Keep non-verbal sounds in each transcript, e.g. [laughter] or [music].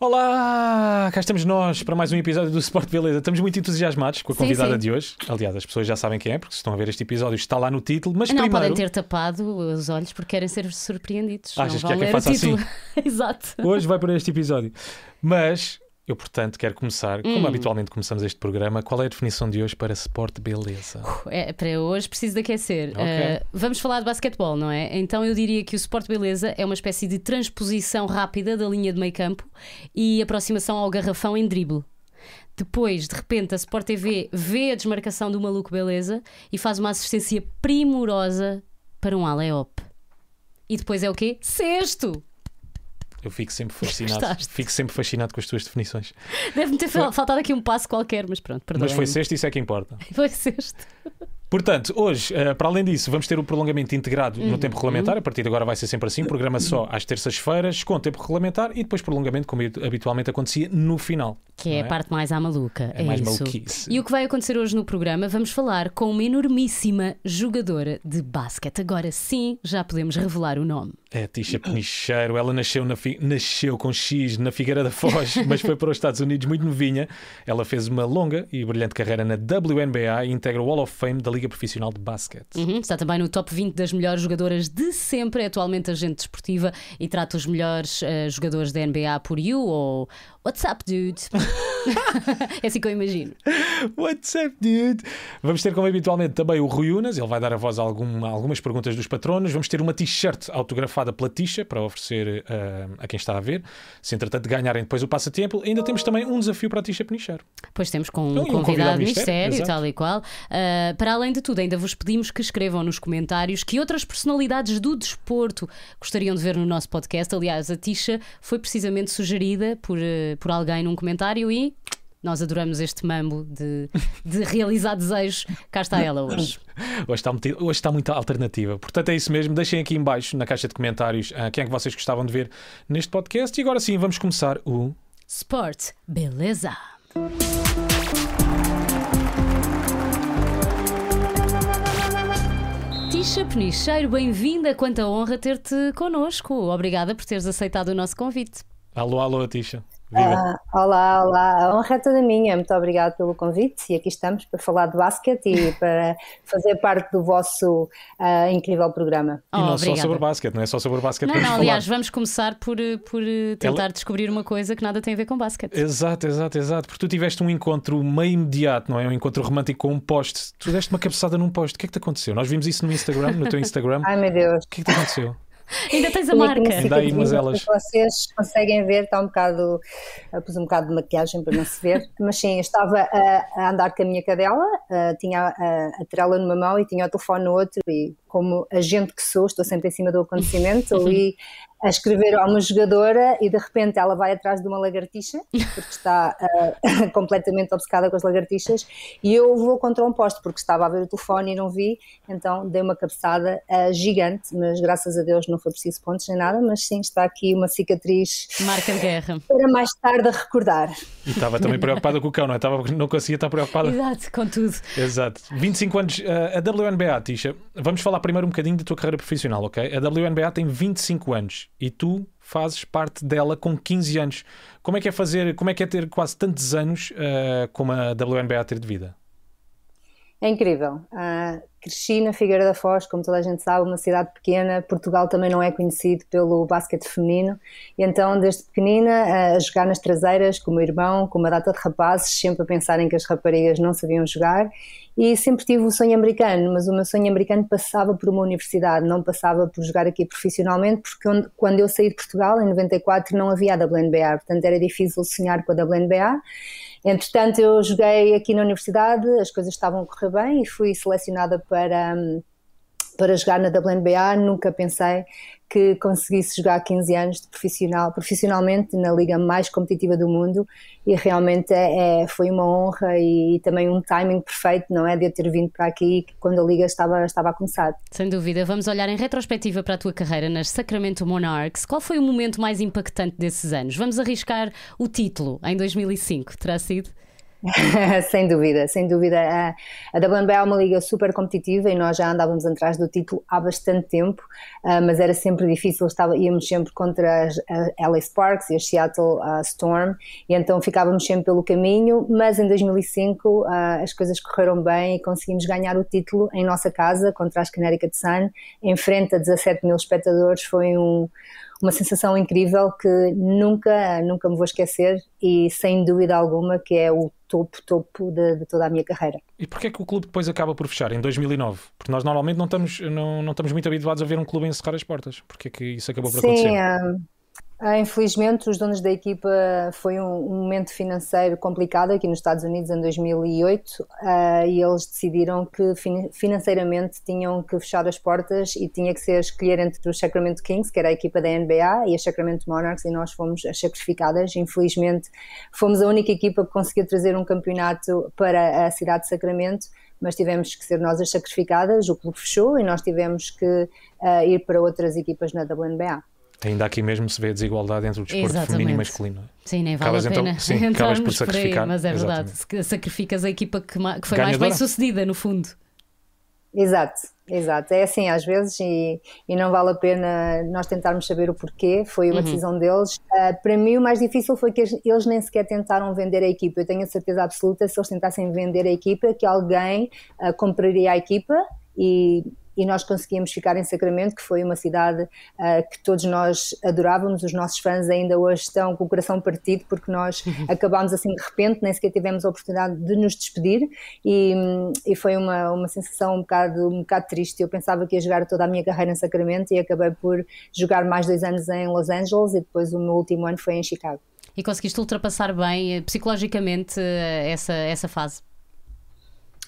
Olá, cá estamos nós para mais um episódio do Sport Beleza. Estamos muito entusiasmados com a Sim, convidada sim. de hoje. Aliás, as pessoas já sabem quem é, porque se estão a ver este episódio está lá no título. Mas Não primeiro, podem ter tapado os olhos porque querem ser surpreendidos. Achas não que vão quem o faça assim? [laughs] Exato. hoje vai para este episódio. Mas eu, portanto, quero começar, como Hum. habitualmente começamos este programa, qual é a definição de hoje para Sport Beleza? É, para hoje preciso de aquecer. Ok. Uh, vamos falar de basquetebol, não é? Então eu diria que o Sport Beleza é uma espécie de transposição rápida da linha de meio campo e aproximação ao garrafão em drible. Depois, de repente, a Sport TV vê a desmarcação do maluco Beleza e faz uma assistência primorosa para um aleop. E depois é o quê? Sexto! Eu fico sempre fascinado. Gostaste? Fico sempre fascinado com as tuas definições. Deve-me ter fal- faltado aqui um passo qualquer, mas pronto, perdão. Mas foi sexto, isso é que importa. [laughs] Foi sexto. Portanto, hoje, eh, para além disso, vamos ter o prolongamento integrado Uhum. no tempo regulamentar. A partir de agora vai ser sempre assim: programa só às terças-feiras, com tempo regulamentar e depois prolongamento, como habitualmente acontecia no final. Que é não a parte mais à maluca. É É, mais isso. maluquice. E o que vai acontecer hoje no programa? Vamos falar com uma enormíssima jogadora de basquete. Agora sim, já podemos revelar o nome. É Tisha Penicheiro, ela nasceu, na fi- nasceu com X na Figueira da Foz, [laughs] mas foi para os Estados Unidos muito novinha. Ela fez uma longa e brilhante carreira na WNBA e integra o Hall of Fame da Liga Profissional de Basquete. Uhum, está também no top 20 das melhores jogadoras de sempre. É atualmente agente desportiva e trata os melhores eh, jogadores da NBA por you ou What's up, dude? [laughs] é assim que eu imagino. What's up, dude? Vamos ter, como habitualmente, também o Rui Unas. Ele vai dar a voz a, algum- a algumas perguntas dos patronos. Vamos ter uma t-shirt autografada pela Tisha para oferecer eh, a quem está a ver. Se entretanto ganharem depois o passatempo, ainda temos também um desafio para a Tisha Penicheiro. Pois temos com um Então, um convidado, convidado de mistério, mistério, tal e qual. Ah, para além de tudo, ainda vos pedimos que escrevam nos comentários que outras personalidades do desporto gostariam de ver no nosso podcast. Aliás, a Tisha foi precisamente sugerida por, eh, por alguém num comentário e. Nós adoramos este mambo de, de realizar desejos. Cá está ela hoje. [laughs] Hoje está, muito, hoje está muita alternativa. Portanto, é isso mesmo. Deixem aqui em baixo, na caixa de comentários, ah, quem é que vocês gostavam de ver neste podcast. E agora sim, vamos começar o. Sport, beleza! Tisha Penicheiro, bem-vinda. Quanta honra ter-te connosco. Obrigada por teres aceitado o nosso convite. Alô, alô, Tisha. Ah, olá, olá, a honra é toda minha. Muito obrigada pelo convite e aqui estamos para falar de basquete e [laughs] para fazer parte do vosso ah, incrível programa. E não Oh, só obrigada. sobre basquete, não é só sobre basquete Não, não, vamos aliás, falar. vamos começar por, por eh, tentar descobrir uma coisa que nada tem a ver com basquete. Exato, exato, exato. Porque tu tiveste um encontro meio imediato, não é? Um encontro romântico com um poste. Tu deste uma cabeçada num poste. O que é que te aconteceu? Nós vimos isso no Instagram, no teu [laughs] Instagram. Ai meu Deus. O que é que te aconteceu? Ainda tens a marca. Ainda há aí cicatriz, elas. Vocês conseguem ver, está um bocado, ah, pus um bocado de maquiagem para não se ver, [laughs] mas sim, eu estava a, a andar com a minha cadela, ah, tinha a, a trela numa mão e tinha o telefone no outro e como agente que sou, estou sempre em cima do acontecimento, [laughs] ali a escrever a uma jogadora e de repente ela vai atrás de uma lagartixa, porque está ah, [laughs] completamente obcecada com as lagartixas, e eu vou contra um poste, porque estava a ver o telefone e não vi, então dei uma cabeçada ah, gigante, mas graças a Deus não foi preciso pontos nem nada, mas sim, está aqui uma cicatriz Marca de guerra. para mais tarde a recordar. E estava também preocupada com o cão, não é? Estava, não conseguia estar preocupada. Exato, com tudo. Exato. 25 anos, uh, a WNBA, Tisha. Vamos falar primeiro um bocadinho da tua carreira profissional, ok? A WNBA tem 25 anos e tu fazes parte dela com 15 anos. Como é que é fazer, como é que é ter quase tantos anos uh, como a WNBA ter de vida? É incrível. Ah, cresci na Figueira da Foz, como toda a gente sabe, uma cidade pequena. Portugal também não é conhecido pelo basquete feminino. E então, desde pequenina, ah, a jogar nas traseiras com o meu irmão, com uma data de rapazes, sempre a pensarem que as raparigas não sabiam jogar. E sempre tive o sonho americano, mas o meu sonho americano passava por uma universidade, não passava por jogar aqui profissionalmente, porque quando eu saí de Portugal, em 94, não havia a WNBA, portanto era difícil sonhar com a WNBA. Entretanto, eu joguei aqui na universidade, as coisas estavam a correr bem e fui selecionada para, hum, para jogar na WNBA. Nunca pensei que conseguisse jogar 15 anos de profissional, profissionalmente na liga mais competitiva do mundo e realmente é, é- foi uma honra e, também um timing perfeito, não é? De eu ter vindo para aqui quando a liga estava, estava a começar. Sem dúvida. Vamos olhar em retrospectiva para a tua carreira nas Sacramento Monarchs. Qual foi o momento mais impactante desses anos? Vamos arriscar o título em 2005. Terá sido? [laughs] sem dúvida, sem dúvida. A, WNBA é uma liga super competitiva e nós já andávamos atrás do título há bastante tempo, uh, mas era sempre difícil, estava, íamos sempre contra as LA Sparks e a Seattle uh, Storm e então ficávamos sempre pelo caminho, mas em 2005 uh, as coisas correram bem e conseguimos ganhar o título em nossa casa contra as Connecticut Sun, em frente a 17 mil espectadores, foi um uma sensação incrível que nunca, nunca me vou esquecer e sem dúvida alguma que é o topo, topo de, de toda a minha carreira. E porquê é que o clube depois acaba por fechar em 2009? Porque nós normalmente não estamos, não, não estamos muito habituados a ver um clube encerrar as portas. Porquê é que isso acabou por Sim, acontecer? Um ah, infelizmente, os donos da equipa foi um, um, momento financeiro complicado aqui nos Estados Unidos em 2008 uh, ah, e eles decidiram que fin financeiramente tinham que fechar as portas e tinha que ser escolher entre os Sacramento Kings, que era a equipa da NBA, e as Sacramento Monarchs, e nós fomos as sacrificadas. Infelizmente, fomos a única equipa que conseguiu trazer um campeonato para a cidade de Sacramento mas tivemos que ser nós as sacrificadas, o clube fechou e nós tivemos que uh, ir para outras equipas na WNBA. Ainda aqui mesmo se vê a desigualdade entre o desporto Exatamente. feminino e masculino. Sim, nem vale acabas a pena então, sim, [laughs] acabas por sacrificar. Aí, mas é verdade, Exatamente. sacrificas a equipa que, que foi Ganhadora. mais bem sucedida, no fundo. Exato, exato. É assim às vezes e, e não vale a pena nós tentarmos saber o porquê, foi uma uhum. decisão deles. Uh, para mim o mais difícil foi que eles nem sequer tentaram vender a equipa. Eu tenho a certeza absoluta se eles tentassem vender a equipa que alguém uh, compraria a equipa e e nós conseguimos ficar em Sacramento, que foi uma cidade uh, que todos nós adorávamos, os nossos fãs ainda hoje estão com o coração partido porque nós [laughs] acabámos assim de repente, nem sequer tivemos a oportunidade de nos despedir e, e foi uma, uma sensação um bocado, um bocado triste. Eu pensava que ia jogar toda a minha carreira em Sacramento e acabei por jogar mais dois anos em Los Angeles e depois o meu último ano foi em Chicago. E conseguiste ultrapassar bem eh, psicologicamente eh, essa, essa fase?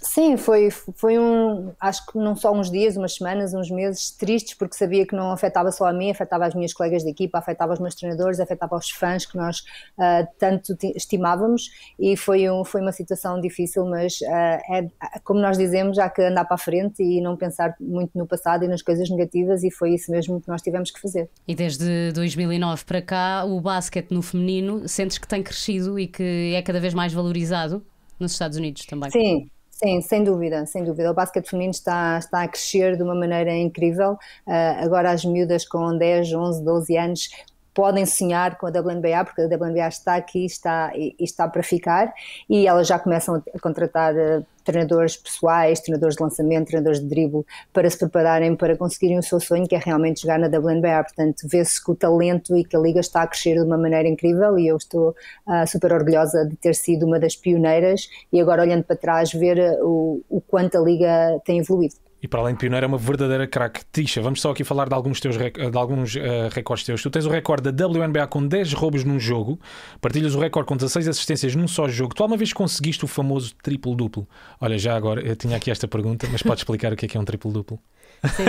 Sim, foi, foi um, acho que não só uns dias, umas semanas, uns meses tristes, porque sabia que não afetava só a mim, afetava as minhas colegas de equipa, afetava os meus treinadores, afetava os fãs que nós uh, tanto estimávamos e foi, um, foi uma situação difícil, mas uh, é, como nós dizemos, há que andar para a frente e não pensar muito no passado e nas coisas negativas e foi isso mesmo que nós tivemos que fazer. E desde 2009 para cá, o basquete no feminino, sentes que tem crescido e que é cada vez mais valorizado nos Estados Unidos também? Sim, Sim, sem dúvida, sem dúvida. O basquete feminino está, está a crescer de uma maneira incrível. Uh, agora as miúdas com 10, 11, 12 anos podem sonhar com a WNBA, porque a WNBA está aqui está, e está para ficar, e elas já começam a contratar uh, treinadores pessoais, treinadores de lançamento, treinadores de drible, para se prepararem para conseguirem o seu sonho, que é realmente jogar na WNBA. Portanto, vê-se que o talento e que a liga está a crescer de uma maneira incrível e eu estou uh, super orgulhosa de ter sido uma das pioneiras e agora olhando para trás ver o, o quanto a liga tem evoluído. E para além de pioneiro, é uma verdadeira craque. Tisha, vamos só aqui falar de alguns, teus, de alguns uh, recordes teus. Tu tens o recorde da WNBA com 10 roubos num jogo, partilhas o recorde com 16 assistências num só jogo. Tu alguma vez conseguiste o famoso triplo-duplo? Olha, já agora, eu tinha aqui esta pergunta, mas podes explicar o que é que é um triplo-duplo?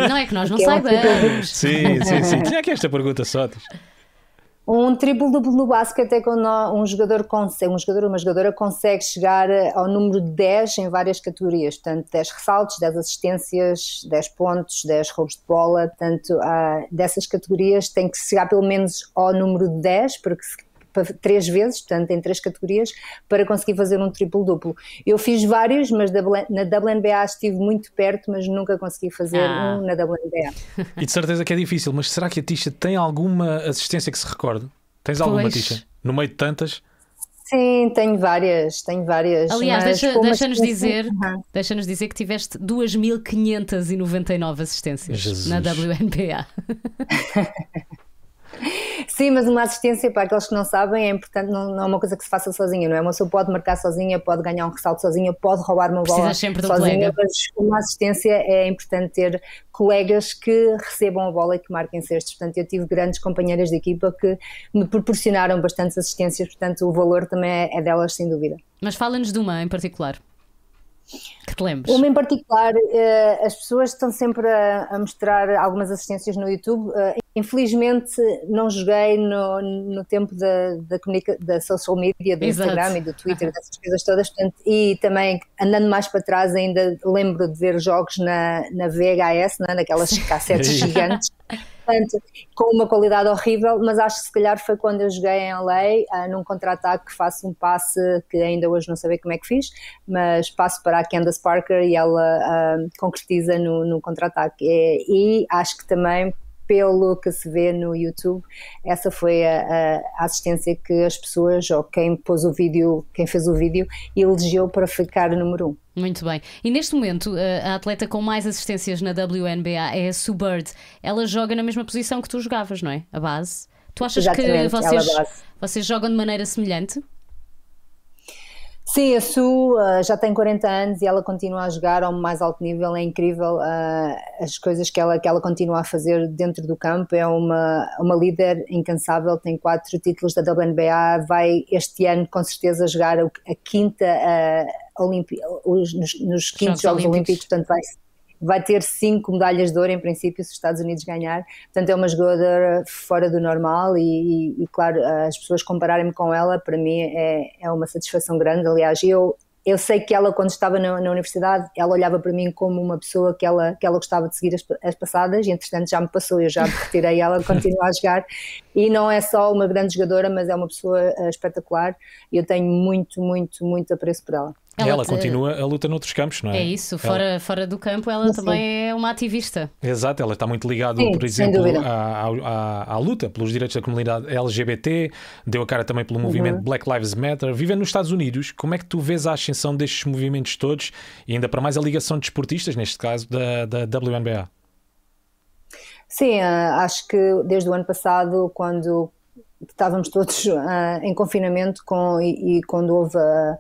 Não é que nós não é saibamos. Sim, sim, sim. Tinha aqui esta pergunta só. Tisha. Um triplo duplo no basquete é quando um jogador consegue, um jogador uma jogadora consegue chegar ao número 10 em várias categorias, portanto 10 ressaltos, 10 assistências, 10 pontos, 10 roubos de bola, portanto uh, dessas categorias tem que chegar pelo menos ao número 10, porque três vezes, portanto, em três categorias, para conseguir fazer um triplo-duplo. Eu fiz vários, mas na WNBA estive muito perto, mas nunca consegui fazer ah. um na WNBA. E de certeza que é difícil, mas será que a Tisha tem alguma assistência que se recorde? Tens alguma, pois. Tisha? No meio de tantas? Sim, tenho várias, tenho várias. Aliás, deixa, deixa-nos dizer, uhum. deixa dizer que tiveste 2.599 assistências Jesus. na WNBA. [laughs] Sim, mas uma assistência, para aqueles que não sabem, é importante, não, não é uma coisa que se faça sozinha, não é? Uma pessoa pode marcar sozinha, pode ganhar um ressalto sozinha, pode roubar uma bola sempre sozinha, mas uma assistência é importante ter colegas que recebam a bola e que marquem cestos. Portanto, eu tive grandes companheiras de equipa que me proporcionaram bastantes assistências, portanto, o valor também é, é delas, sem dúvida. Mas fala-nos de uma em particular. Que te lembres? Uma em particular, uh, as pessoas estão sempre a, mostrar algumas assistências no YouTube. Uh, infelizmente, não joguei no, no tempo da, da, da social media, do Exato. Instagram e do Twitter, dessas coisas todas. Portanto, e também, andando mais para trás, ainda lembro de ver jogos na, na VHS, né, naquelas cassetes [laughs] gigantes. [laughs] Portanto, com uma qualidade horrível, mas acho que se calhar foi quando eu joguei em LA, uh, num contra-ataque que faço um passe que ainda hoje não sei como é que fiz, mas passo para a Candace Parker e ela uh, concretiza no, no contra-ataque. E, e acho que também pelo que se vê no YouTube, essa foi a, a, assistência que as pessoas, ou quem pôs o vídeo, quem fez o vídeo, elegeu para ficar número um. Muito bem. E neste momento, a atleta com mais assistências na WNBA é a Sue Bird. Ela joga na mesma posição que tu jogavas, não é? A base. Tu achas Exatamente, que vocês, vocês jogam de maneira semelhante? Sim, a Su uh, já tem 40 anos e ela continua a jogar ao mais alto nível, é incrível uh, as coisas que ela, que ela continua a fazer dentro do campo, é uma, uma líder incansável, tem quatro títulos da WNBA, vai este ano com certeza jogar a, a quinta uh, os, nos, nos quintos Jogos, Olímpicos, portanto vai vai ter cinco medalhas de ouro em princípio se os Estados Unidos ganhar. Portanto, é uma jogadora fora do normal e, e, e claro, as pessoas compararem-me com ela, para mim é, é uma satisfação grande. Aliás, eu eu sei que ela, quando estava na, na, universidade, ela olhava para mim como uma pessoa que ela, que ela gostava de seguir as, as passadas, e entretanto já me passou, eu já me retirei, ela [laughs] continua a jogar. E não é só uma grande jogadora, mas é uma pessoa uh, espetacular, e eu tenho muito, muito, muito apreço por ela. Ela, ela te... continua a luta noutros campos, não é? É isso, fora, ela... fora do campo, ela Sim. também é uma ativista. Exato, ela está muito ligada, por exemplo, à, à, à, luta pelos direitos da comunidade LGBT, deu a cara também pelo movimento uhum. Black Lives Matter. Vivendo nos Estados Unidos, como é que tu vês a ascensão destes movimentos todos e ainda para mais a ligação de esportistas, neste caso da, da WNBA? Sim, eh, acho que desde o ano passado, quando estávamos todos uh, em confinamento com, e, e quando houve. Uh,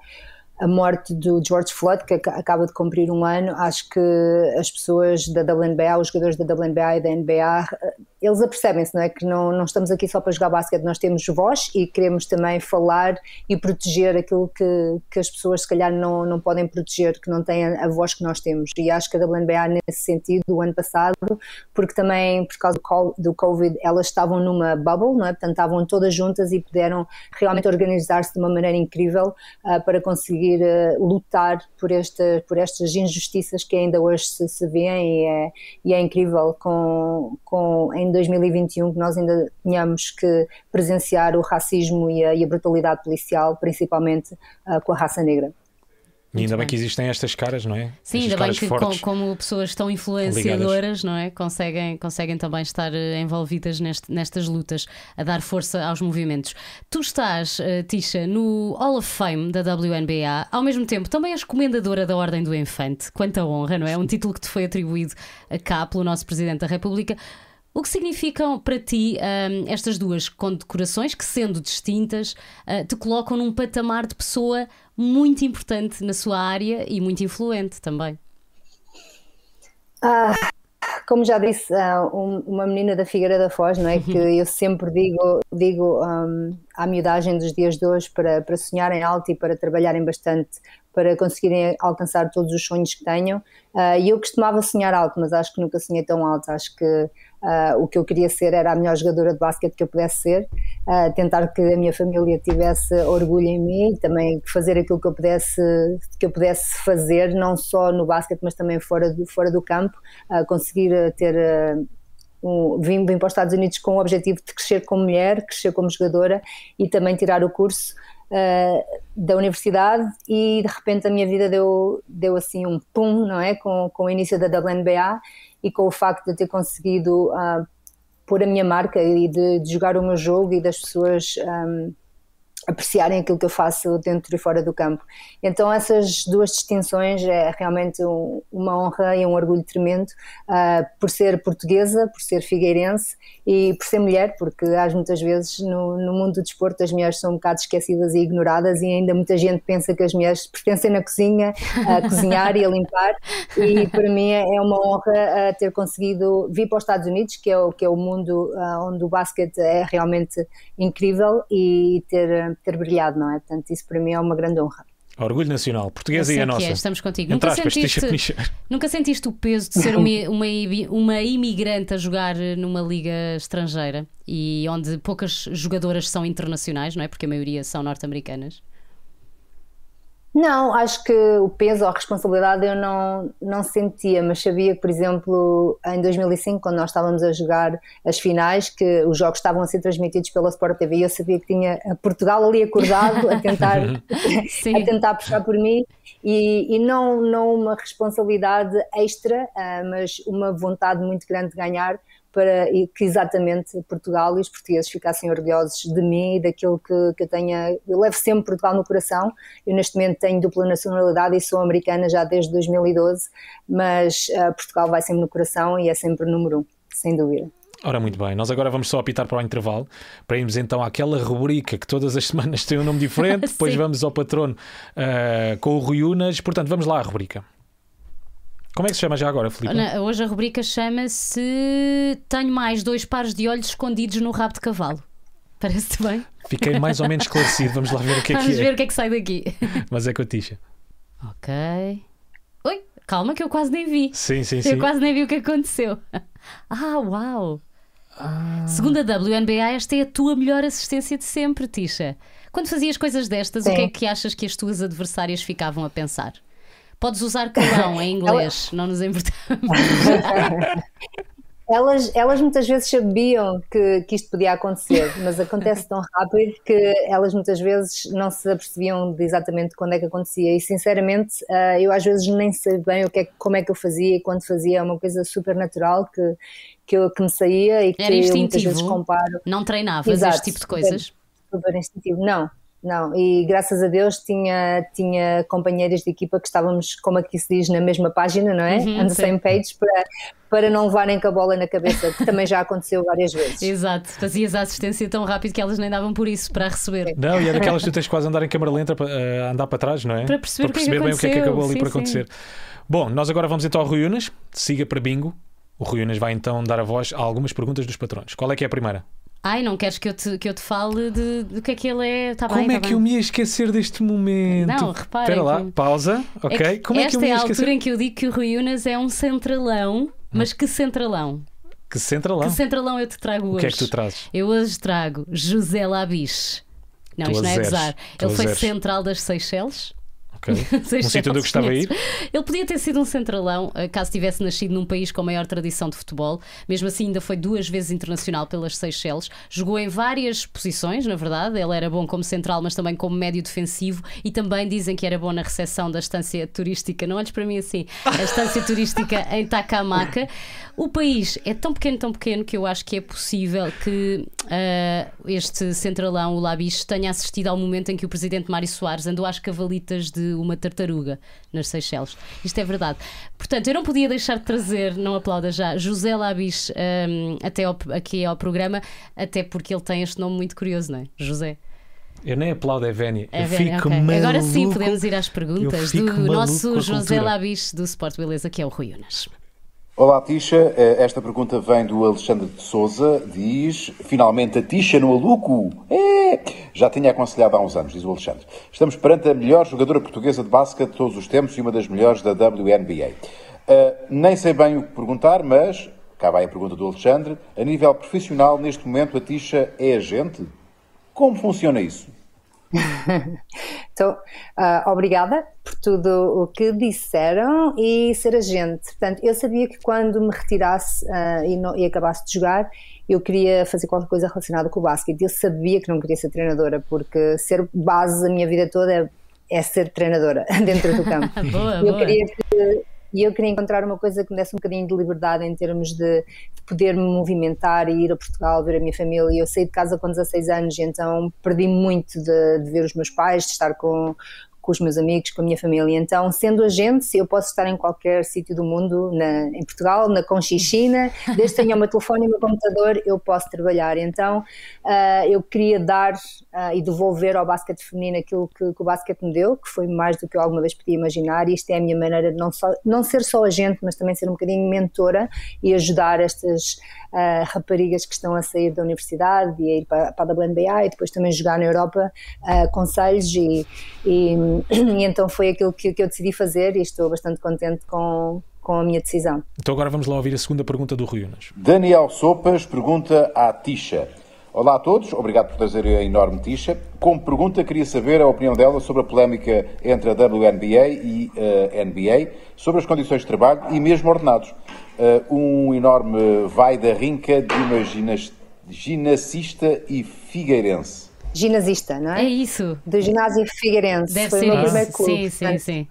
a morte do George Floyd, que acaba de cumprir um ano, acho que as pessoas da WNBA, os jogadores da WNBA e da NBA, eles apercebem-se, não é? Que não, não estamos aqui só para jogar basquete, nós temos voz e queremos também falar e proteger aquilo que, que as pessoas se calhar não, não podem proteger, que não têm a, a voz que nós temos. E acho que a WNBA, nesse sentido, o ano passado, porque também por causa do Covid, elas estavam numa bubble, não é? Portanto, estavam todas juntas e puderam realmente organizar-se de uma maneira incrível uh, para conseguir uh, lutar por, esta, por estas injustiças que ainda hoje se, se vêem e é, e é incrível com, com em 2021 que nós ainda tenhamos que presenciar o racismo e a, e a brutalidade policial, principalmente uh, com a raça negra. E ainda bem. bem que existem estas caras, não é? Sim, ainda bem que com, como pessoas tão influenciadoras, não é? Conseguem, conseguem também estar eh, envolvidas neste, nestas lutas, a dar força aos movimentos. Tu estás, uh, Tisha, no Hall of Fame da WNBA, ao mesmo tempo também és comendadora da Ordem do Infante. Quanta honra, não é? Um título que te foi atribuído a cá pelo nosso Presidente da República. O que significam para ti um, estas duas condecorações, que sendo distintas, uh, te colocam num patamar de pessoa muito importante na sua área e muito influente também? Ah, como já disse, uh, um, uma menina da Figueira da Foz, não é? [laughs] Que eu sempre digo, digo um, à miudagem dos dias de hoje para, para sonharem alto e para trabalharem bastante para conseguirem alcançar todos os sonhos que tenham. Uh, e eu costumava sonhar alto, mas acho que nunca sonhei tão alto. Acho que uh, o que eu queria ser era a melhor jogadora de basquete que eu pudesse ser, uh, tentar que a minha família tivesse orgulho em mim, também fazer aquilo que eu pudesse que eu pudesse fazer, não só no basquete, mas também fora do, fora do campo, conseguir ter um, vim, vim para os Estados Unidos com o objetivo de crescer como mulher, crescer como jogadora e também tirar o curso uh, da universidade e de repente a minha vida deu, deu assim um pum, não é? Com, com o início da WNBA e com o facto de ter conseguido uh, pôr a minha marca e de, de, jogar o meu jogo e das pessoas um, apreciarem aquilo que eu faço dentro e fora do campo. Então essas duas distinções é realmente um, uma honra e um orgulho tremendo uh, por ser portuguesa, por ser figueirense e por ser mulher, porque às muitas vezes no, no, mundo do desporto as mulheres são um bocado esquecidas e ignoradas e ainda muita gente pensa que as mulheres pertencem na cozinha a [laughs] cozinhar e a limpar e para mim é, é uma honra uh, ter conseguido vir para os Estados Unidos, que é o, que é o mundo uh, onde o basquete é realmente incrível e ter ter brilhado, não é? Portanto, isso para mim é uma grande honra. Orgulho nacional, portuguesa e a nossa. É, estamos contigo. Nunca sentiste, nunca sentiste o peso de ser [laughs] uma, uma, uma imigrante a jogar numa liga estrangeira e onde poucas jogadoras são internacionais, não é? Porque a maioria são norte-americanas. Não, acho que o peso ou a responsabilidade eu não, não sentia, mas sabia que, por exemplo, em 2005, quando nós estávamos a jogar as finais, que os jogos estavam a ser transmitidos pela Sport TV eu sabia que tinha Portugal ali acordado a tentar, [laughs] [laughs] a tentar puxar por mim e, e, não, não uma responsabilidade extra, uh, mas uma vontade muito grande de ganhar para que exatamente Portugal e os portugueses ficassem orgulhosos de mim e daquilo que, que eu tenha. Eu levo sempre Portugal no coração. Eu, neste momento, tenho dupla nacionalidade e sou americana já desde 2012, mas uh, Portugal vai sempre no coração e é sempre o número um, sem dúvida. Ora, muito bem, nós agora vamos só apitar para o intervalo para irmos então àquela rubrica que todas as [laughs] semanas tem um nome diferente, [laughs] depois vamos ao patrono uh, com o Rui Unas. Portanto, vamos lá à rubrica. Como é que se chama já agora, Filipe? Hoje a rubrica chama-se Tenho mais dois pares de olhos escondidos no rabo de cavalo. Parece-te bem? Fiquei mais ou menos esclarecido. Vamos lá ver o que é Vamos que é. Vamos ver o que é que sai daqui. Mas é com a Tisha. Ok. Oi, calma que eu quase nem vi. Sim, sim, eu sim. Eu quase nem vi o que aconteceu. Ah, uau! Ah. Segundo a WNBA, esta é a tua melhor assistência de sempre, Tisha. Quando fazias coisas destas, sim. o que é que achas que as tuas adversárias ficavam a pensar? Podes usar calão em [laughs] inglês, Ela... não nos importamos. [laughs] elas, elas muitas vezes sabiam que, que isto podia acontecer, mas acontece tão rápido que elas muitas vezes não se apercebiam de exatamente quando é que acontecia. E sinceramente, uh, eu às vezes nem sei bem o que é, como é que eu fazia e quando fazia. É uma coisa super natural que, que, eu, que me saía e que Era eu muitas vezes comparo. Não treinavas Exato, este tipo de coisas? Super, super instintivo. Não, não, e graças a Deus tinha, tinha companheiras de equipa que estávamos, como aqui se diz, na mesma página, não é? Uhum, On the same page, para, para não levarem com a bola na cabeça, que também já aconteceu várias vezes. Exato, fazias a assistência tão rápido que elas nem davam por isso para receber. Não, e é daquelas [laughs] que tu tens quase a andar em câmara lenta para uh, andar para trás, não é? Para perceber, para perceber bem o que é que acabou ali sim, para sim. acontecer. Bom, nós agora vamos então ao Rui Unas, siga para bingo. O Rui Unas vai então dar a voz a algumas perguntas dos patrões. Qual é que é a primeira? Ai, não queres que eu te, que eu te fale de, do que é que ele é? Tá Como bem, é tá que bem. eu me ia esquecer deste momento? Não, repara. Espera lá, pausa, ok? É que Como é que esta eu me é ia a esquecer? altura em que eu digo que o Rui Unas é um centralão, mas que centralão? Que centralão. Que centralão eu te trago hoje? O que é que tu trazes? Eu hoje trago José Labiche. Não, Tu isto a não é gozar. Tu Ele a foi zeros. central das Seychelles. Ok. [laughs] Um sítio onde eu gostava de ir. Ele podia ter sido um centralão eh, caso tivesse nascido num país com maior tradição de futebol. Mesmo assim, ainda foi duas vezes internacional pelas Seychelles. Jogou em várias posições, na verdade. Ele era bom como central, mas também como médio defensivo. E também dizem que era bom na recepção da estância turística. Não olhes para mim assim. A estância turística [laughs] em Takamaca. O país é tão pequeno, tão pequeno, que eu acho que é possível que eh, este centralão, o Labiche, tenha assistido ao momento em que o presidente Mário Soares andou às cavalitas de uma tartaruga nas Seychelles. Isto é verdade. Portanto, eu não podia deixar de trazer, não aplauda já, José Labiche ehm, até ao- aqui ao programa, até porque ele tem este nome muito curioso, não é? José. Eu nem aplaudo, é Vénia. É eu fico ok. maluco. Agora sim podemos ir às perguntas do nosso a José. Labiche do Sport Beleza, que é o Rui Unas. Olá, Tisha. Eh, Esta pergunta vem do Alexandre de Souza. Diz: Finalmente a Tisha no Aluco? É! Já tinha aconselhado há uns anos, diz o Alexandre. Estamos perante a melhor jogadora portuguesa de basquete de todos os tempos e uma das melhores da WNBA. Eh, nem sei bem o que perguntar, mas cá vai a pergunta do Alexandre. A nível profissional, neste momento, a Tisha é agente? Como funciona isso? [laughs] Então, ah, obrigada por tudo o que disseram e ser agente. Portanto, eu sabia que quando me retirasse ah, e, não- e acabasse de jogar, eu queria fazer qualquer coisa relacionada com o basquete. Eu sabia que não queria ser treinadora, porque ser base da minha vida toda é, é ser treinadora [laughs] dentro do campo. [laughs] boa, eu boa. queria que- e eu queria encontrar uma coisa que me desse um bocadinho de liberdade em termos de, de poder me movimentar e ir a Portugal ver a minha família. Eu saí de casa com 16 anos então perdi muito de, de ver os meus pais, de estar com, com os meus amigos, com a minha família. Então, sendo agente, eu posso estar em qualquer sítio do mundo, na, em Portugal, na Conchichina, desde que tenha o meu telefone e o meu computador, eu posso trabalhar. Então, ah, eu queria dar ah, e devolver ao basquete feminino aquilo que, que o basquete me deu, que foi mais do que eu alguma vez podia imaginar, e isto é a minha maneira de não, só, não ser só agente, mas também ser um bocadinho mentora e ajudar estas ah, raparigas que estão a sair da universidade e a ir para, para a WNBA e depois também jogar na Europa conselhos e, e, [clears throat] e então foi aquilo que, que eu decidi fazer e estou bastante contente com, com a minha decisão. Então agora vamos lá ouvir a segunda pergunta do Rui Unas. Daniel Sopas pergunta à Tisha: Olá a todos, obrigado por trazer a enorme tixa. Como pergunta, queria saber a opinião dela sobre a polémica entre a WNBA e a NBA, sobre as condições de trabalho e mesmo ordenados. Uh, um enorme vai da rinca de uma ginasista e figueirense. Ginasista, não é? É isso. Do ginásio Figueirense. Deve Foi ser o meu isso. primeiro clube. Sim, sim, portanto, sim.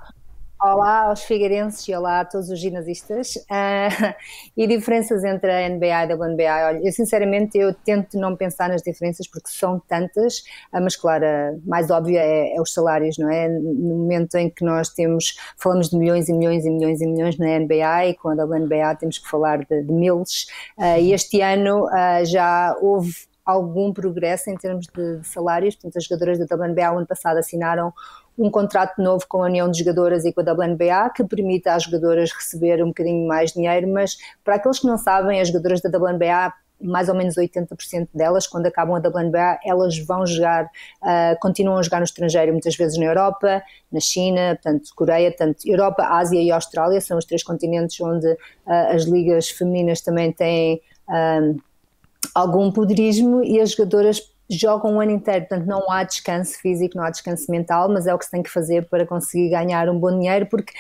Olá aos figueirenses e olá a todos os ginasistas. Ah, [laughs] e diferenças entre a NBA e a WNBA? Olha, eu sinceramente eu tento não pensar nas diferenças porque são tantas, ah, mas claro, a mais óbvia é, é os salários, não é? No momento em que nós temos, falamos de milhões e milhões e milhões e milhões na NBA e com a WNBA temos que falar de, de miles. Ah, e este ano ah, já houve algum progresso em termos de, salários, portanto as jogadoras da WNBA ano passado assinaram um contrato novo com a União de Jogadoras e com a WNBA que permite às jogadoras receber um bocadinho mais dinheiro, mas para aqueles que não sabem, as jogadoras da WNBA mais ou menos 80% delas, quando acabam a WNBA, elas vão jogar, uh, continuam a jogar no estrangeiro, muitas vezes na Europa, na China, portanto, Coreia, portanto, Europa, Ásia e Austrália. São os três continentes onde uh, as ligas femininas também têm um, algum poderismo e as jogadoras jogam o ano inteiro, portanto não há descanso físico, não há descanso mental, mas é o que se tem que fazer para conseguir ganhar um bom dinheiro, porque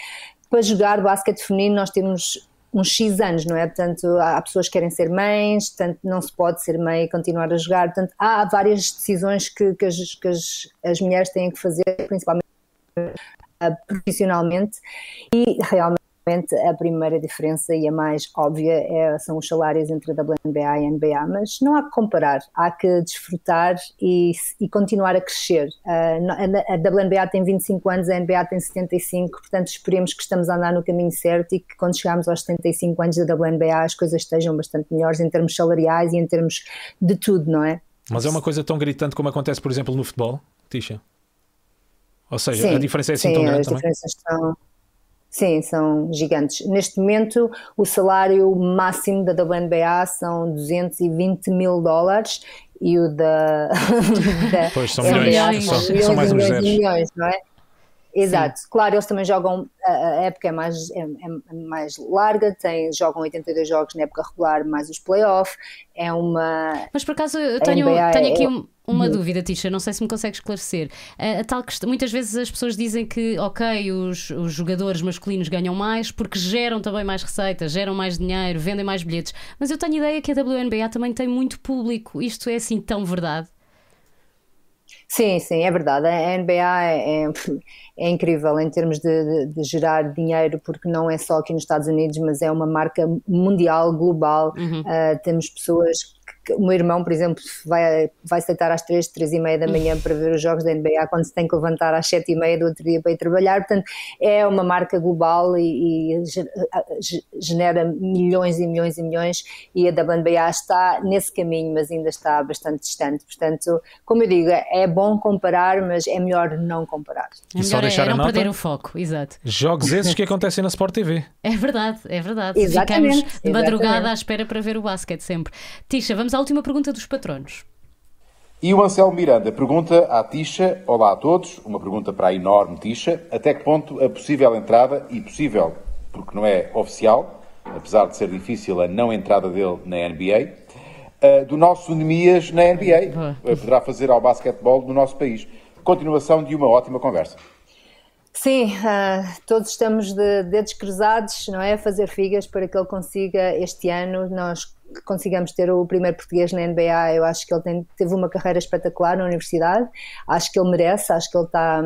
para jogar basquete feminino nós temos uns X anos, não é? Portanto, há pessoas que querem ser mães, portanto, não se pode ser mãe e continuar a jogar. Portanto, há várias decisões que, que, as, que as, as mulheres têm que fazer, principalmente uh, profissionalmente, e realmente a primeira diferença e a mais óbvia é, são os salários entre a WNBA e a NBA, mas não há que comparar, há que desfrutar e, e continuar a crescer. Uh, a, a WNBA tem 25 anos, a NBA tem 75, portanto esperemos que estamos a andar no caminho certo e que quando chegarmos aos 75 anos da WNBA as coisas estejam bastante melhores em termos salariais e em termos de tudo, não é? Mas é uma coisa tão gritante como acontece, por exemplo, no futebol, Tisha? Ou seja, Sim, a diferença é assim sim, tão grande as também? diferenças são Sim, são gigantes. Neste momento, o salário máximo da WNBA são 220 mil dólares e o da. [laughs] da Pois, são NBA milhões, são são- são mais uns milhões e zeros. milhões, não é? Exato, claro, eles também jogam, a época é mais, é, é mais larga, tem, jogam 82 jogos na época regular, mais os playoff, é uma, Mas por acaso eu tenho, tenho aqui é- um- uma dúvida, Tisha, não sei se me consegue esclarecer. A, a tal questão, muitas vezes as pessoas dizem que, ok, os, os jogadores masculinos ganham mais porque geram também mais receitas, geram mais dinheiro, vendem mais bilhetes. Mas eu tenho ideia que a WNBA também tem muito público. Isto é assim tão verdade? Sim, sim, é verdade. A NBA é, é, é incrível em termos de, de- de gerar dinheiro, porque não é só aqui nos Estados Unidos, mas é uma marca mundial, global. Ah, temos pessoas. Que- o meu irmão, por exemplo, vai, vai aceitar às três, três e meia da manhã para ver os jogos da NBA, quando se tem que levantar às sete e meia do outro dia para ir trabalhar. Portanto, é uma marca global e, e ge- ge- genera milhões e milhões e milhões. E a WNBA está nesse caminho, mas ainda está bastante distante. Portanto, como eu digo, é bom comparar, mas é melhor não comparar. É E só melhor deixar é a não nota? perder o foco, exato. Jogos esses que acontecem na Sport TV. [laughs] É verdade, é verdade. Exatamente, Ficamos de madrugada exatamente. à espera para ver o basquete sempre. Tisha, vamos à última pergunta dos patronos. E o Anselmo Miranda pergunta à Tisha, olá a todos, uma pergunta para a enorme Tisha, até que ponto a possível entrada, e possível porque não é oficial, apesar de ser difícil a não entrada dele na NBA, eh, do nosso Nemias na NBA, eh, poderá fazer ao basquetebol no nosso país. Continuação de uma ótima conversa. Sim, ah, todos estamos de dedos cruzados, não é? A fazer figas para que ele consiga este ano, nós consigamos ter o primeiro português na NBA. Eu acho que ele tem- teve uma carreira espetacular na universidade, acho que ele merece, acho que ele está,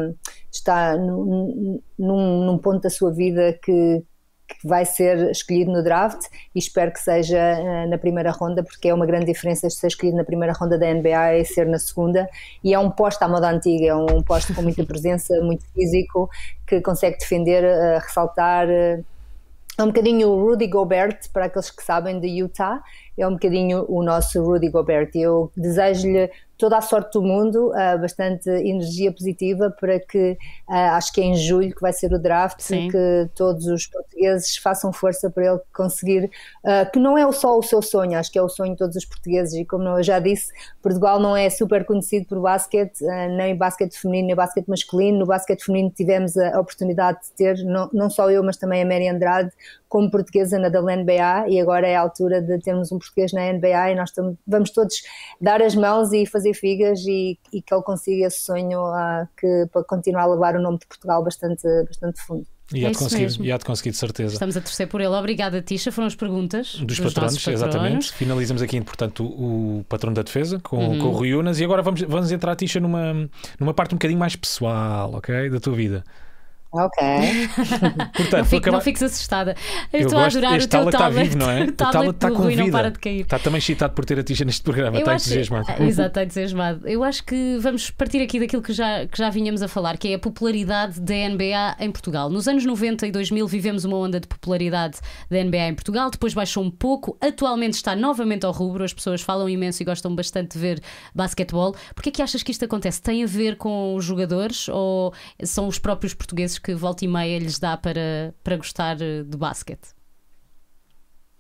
está num, num- ponto da sua vida que, que vai ser escolhido no draft e espero que seja eh, na primeira ronda, porque é uma grande diferença ser escolhido na primeira ronda da NBA e ser na segunda. E é um posto à moda antiga, é um posto com muita presença, muito físico, que consegue defender, eh, ressaltar. É um bocadinho o Rudy Gobert, para aqueles que sabem de Utah, é um bocadinho o nosso Rudy Gobert. Eu desejo-lhe toda a sorte do mundo, uh, bastante energia positiva para que uh, acho que é em julho que vai ser o draft, Sim. que todos os portugueses façam força para ele conseguir, uh, que não é só o seu sonho, acho que é o sonho de todos os portugueses e como eu já disse, Portugal não é super conhecido por basquete, nem basquete feminino nem basquete masculino, no basquete feminino tivemos a oportunidade de ter, não, não só eu, mas também a Mary Andrade, como portuguesa na WNBA e agora é a altura de termos um português na NBA e nós tamo, vamos todos dar as mãos e fazer figas e, e que ele consiga esse sonho uh, que, para continuar a levar o nome de Portugal bastante, bastante fundo. E há, é de conseguir, e há de conseguir, de certeza. Estamos a torcer por ele. Obrigada, Tisha. Foram as perguntas dos, dos patronos, patronos, exatamente. Finalizamos aqui, portanto, o, o patrono da defesa com, uhum. com o Rui Unas. E agora vamos, vamos entrar, Tisha, numa, numa parte um bocadinho mais pessoal, ok? Da tua vida. Ok. [laughs] Portanto, não, fico, acabar... não fiques assustada. Eu, eu estou a adorar o teu está vivo, não é? [laughs] O tablet está com vida. não para de cair. Está também excitado por ter a Tisha neste programa, eu está acho... entusiasmado. [laughs] Exato, está entusiasmado. Eu acho que vamos partir aqui daquilo que já, que já vinhamos a falar, que é a popularidade da NBA em Portugal. Nos anos 90 e 2000 vivemos uma onda de popularidade da NBA em Portugal, depois baixou um pouco, atualmente está novamente ao rubro, as pessoas falam imenso e gostam bastante de ver basquetebol. Porquê é que achas que isto acontece? Tem a ver com os jogadores ou são os próprios portugueses que volta e meia lhes dá para, para gostar eh, de basquete?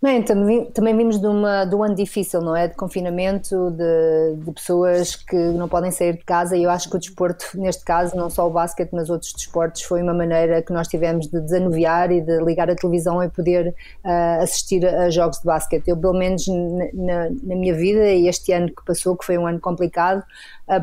Bem, também, também vimos de, uma, de um ano difícil, não é? De confinamento, de, de, pessoas que não podem sair de casa, e eu acho que o desporto, neste caso, não só o basquete, mas outros desportos, foi uma maneira que nós tivemos de desanuviar e de ligar a televisão e poder uh, assistir a, jogos de basquete. Eu, pelo menos na, na, minha vida, e este ano que passou, que foi um ano complicado,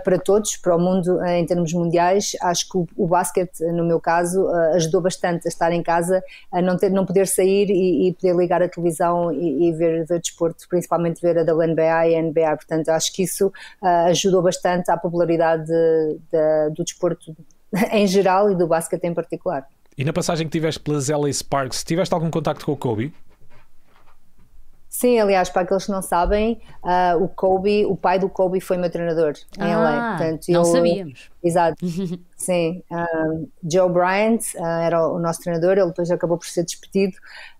para todos, para o mundo uh, em termos mundiais. Acho que o, o basquete, no meu caso, ajudou bastante a estar em casa, a não, ter, não poder sair e, e poder ligar a televisão e, e ver, ver desporto, principalmente ver a WNBA e a NBA. Portanto, acho que isso ajudou bastante à popularidade de, de, do desporto [laughs] em geral e do basquete em particular. E na passagem que tiveste pelas LA Sparks, tiveste algum contacto com o Kobe? Sim, aliás, para aqueles que não sabem, uh, o Kobe, o pai do Kobe foi meu treinador em ah, LA. Portanto, não eu, sabíamos. Exato. [laughs] Sim. Um, Joe Bryant uh, era o nosso treinador, ele depois acabou por ser despedido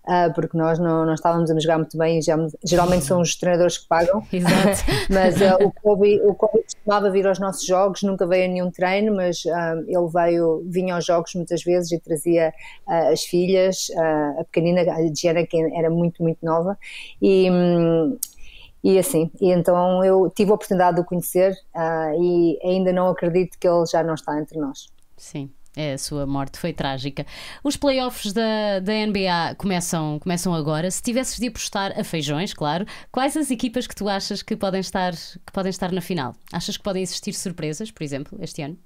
uh, porque nós não, não estávamos a jogar muito bem e já, geralmente são os treinadores que pagam. [laughs] Exato. [laughs] mas uh, o, Kobe, o Kobe costumava vir aos nossos jogos, nunca veio a nenhum treino, mas ele veio, vinha aos jogos muitas vezes e trazia as filhas, a pequenina, a Diana, que era muito, muito nova. E, um, e assim, e então eu tive a oportunidade de o conhecer uh, e ainda não acredito que ele já não está entre nós. Sim. É, a sua morte foi trágica. Os playoffs da, da NBA começam, começam agora. Se tivesses de apostar a feijões, claro, quais as equipas que tu achas que podem estar, que podem estar na final? Achas que podem existir surpresas, por exemplo, este ano?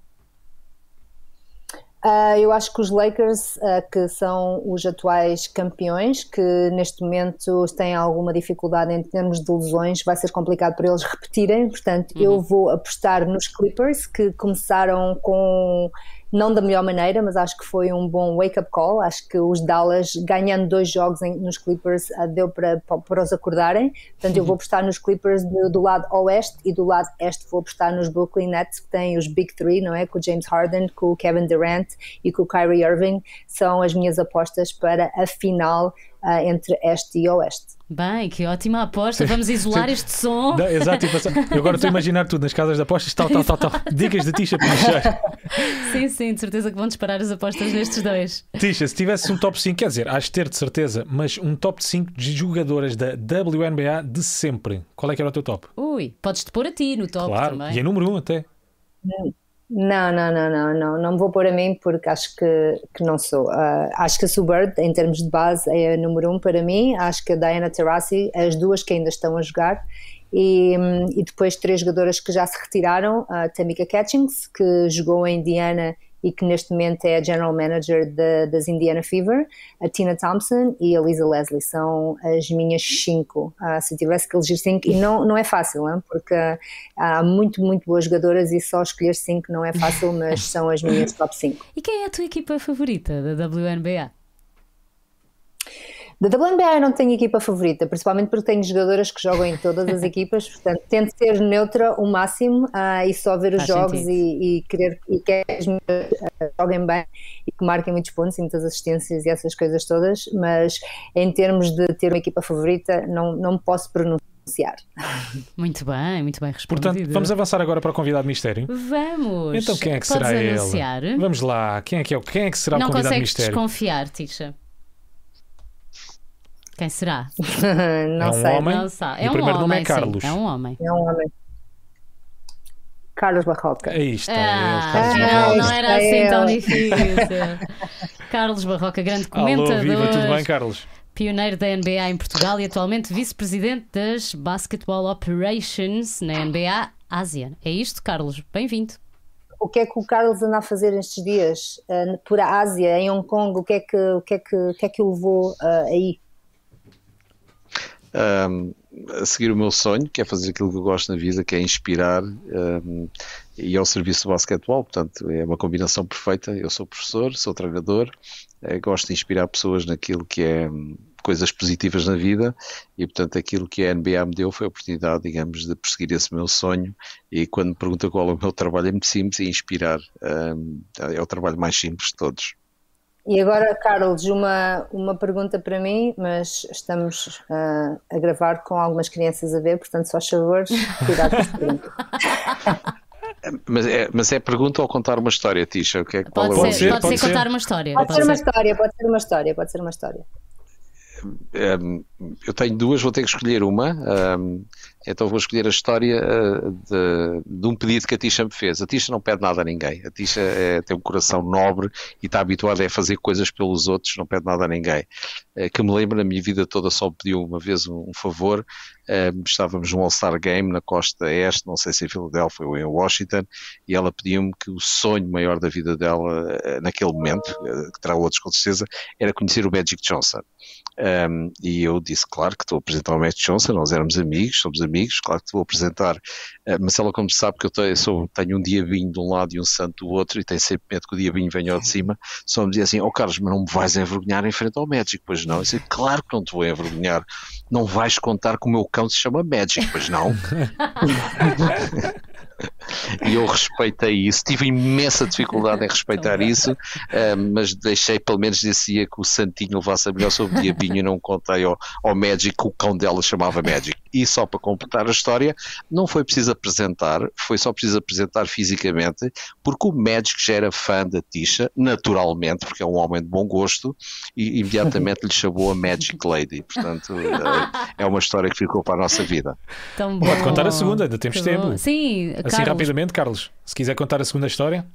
Uh, eu acho que os Lakers, uh, que são os atuais campeões, que neste momento têm alguma dificuldade em termos de lesões, vai ser complicado para eles repetirem. Portanto, uhum. eu vou apostar nos Clippers, que começaram com não da melhor maneira, mas acho que foi um bom wake-up call. Acho que os Dallas, ganhando dois jogos em, nos Clippers, uh, deu para, para, os acordarem. Portanto, eu vou apostar nos Clippers do, do, lado oeste e do lado este vou apostar nos Brooklyn Nets, que têm os Big Three, não é? Com o James Harden, com o Kevin Durant e com o Kyrie Irving. São as minhas apostas para a final uh, entre este e oeste. Bem, que ótima aposta. Vamos isolar este som. Não, exato, eu agora estou a [laughs] imaginar tudo nas casas de apostas, tal, tal, tal, tal. Dicas de Tisha para mexer. Sim, sim, de certeza que vão disparar as apostas nestes dois. Tisha, se tivesse um top 5, quer dizer, has de ter de certeza, mas um top 5 de jogadoras da WNBA de sempre. Qual é que era o teu top? Ui, podes-te pôr a ti no top claro, também. E é número 1 um até. Hum. Não, não, não, não, não, não me vou pôr a mim porque acho que, que não sou. Uh, acho que a Sue Bird, em termos de base, é a número um para mim. Acho que a Diana Taurasi, as duas que ainda estão a jogar. E, e depois três jogadoras que já se retiraram: a Tamika Catchings, que jogou em Indiana e que neste momento é a General Manager de, das Indiana Fever, a Tina Thompson e a Lisa Leslie. São as minhas cinco. Uh, se tivesse que eleger cinco, e não, não é fácil, hein? porque há muito, muito boas jogadoras e só escolher cinco não é fácil, mas [laughs] são as minhas top cinco. E quem é a tua equipa favorita da WNBA? Da WNBA eu não tenho equipa favorita, principalmente porque tenho jogadoras que jogam em todas as [laughs] equipas, portanto tento ser neutra o máximo uh, e só ver os Faz jogos e, e, querer e que as uh, joguem bem e que marquem muitos pontos e muitas assistências e essas coisas todas, mas em termos de ter uma equipa favorita não, não posso pronunciar. [laughs] Muito bem, muito bem respondido. Portanto, vamos avançar agora para o convidado mistério. Vamos. Então quem é que Podes será anunciar? ele? Vamos lá, quem é que, é, o- quem é, que será Não o convidado consegues mistério? desconfiar, Tisha. Quem será? [laughs] não É um sei. homem? Não sabe. É o um primeiro nome homem, é Carlos. Sim, é um homem. É um homem. Carlos Barroca. Aí está Ah, ele, Carlos Ah, afinal, Barroca. não era é assim tão difícil. [laughs] Carlos Barroca, grande Alô, comentador, viva, tudo bem, Carlos? pioneiro da NBA em Portugal e atualmente vice-presidente das Basketball Operations na NBA Ásia. É isto, Carlos? Bem-vindo. O que é que o Carlos anda a fazer estes dias uh, por a Ásia, em Hong Kong? O que é que o, que é que, o, que é que o levou uh, aí? Um, a seguir o meu sonho, que é fazer aquilo que eu gosto na vida, que é inspirar um, e ao serviço do basquetebol. Portanto, é uma combinação perfeita. Eu sou professor, sou treinador, eh, gosto de inspirar pessoas naquilo que é hum, coisas positivas na vida e, portanto, aquilo que a NBA me deu foi a oportunidade, digamos, de perseguir esse meu sonho. E quando me pergunta qual é o meu trabalho, é muito simples e inspirar. Um, é o trabalho mais simples de todos. E agora, Carlos, uma, uma pergunta para mim, mas estamos uh, a gravar com algumas crianças a ver, portanto, só favores, cuidado com esta pergunta. [laughs] Mas é, mas é pergunta ou contar uma história, Tisha? O que é, qual Pode é o ser, ser, pode pode ser ser. contar uma história. Pode ser uma ser. história, pode ser uma história, pode ser uma história. Eu tenho duas, vou ter que escolher uma. Um, então vou escolher a história uh, de, de, um pedido que a Tisha me fez. A Tisha não pede nada a ninguém. A Tisha é, tem um coração nobre e está habituada a fazer coisas pelos outros, não pede nada a ninguém. Uh, que me lembro, na minha vida toda só pediu uma vez um, um favor. Estávamos num All-Star Game na costa este, não sei se em Filadélfia ou em Washington, e ela pediu-me que o sonho maior da vida dela, uh, naquele momento, que terá outros com certeza, era conhecer o Magic Johnson. Um, e eu disse, claro que estou a apresentar o Magic Johnson, nós éramos amigos, somos amigos, claro que te vou apresentar, uh, mas ela como sabe que eu tenho, sou, tenho um diabinho de um lado e um santo do outro, e tem sempre medo que o diabinho venha ao de cima, só me dizia assim, oh, Carlos, mas não me vais envergonhar em frente ao Magic, pois não? Eu disse, claro que não te vou envergonhar, não vais contar que o meu cão se chama Magic, pois não? [laughs] e eu respeitei isso, tive imensa dificuldade em respeitar isso, uh, mas deixei pelo menos desse dia que o Santinho levasse a melhor sobre o diabinho e não contei ao, ao Magic que o cão dela chamava Magic. E só para completar a história, não foi preciso apresentar, foi só preciso apresentar fisicamente, porque o Magic já era fã da Tisha, naturalmente, porque é um homem de bom gosto, e imediatamente lhe chamou a Magic Lady. Portanto, uh, é uma história que ficou para a nossa vida. Tão bom. Pode contar a segunda, ainda temos Que tempo. bom. Sim, Assim Carlos, rapidamente, Carlos, se quiser contar a segunda história.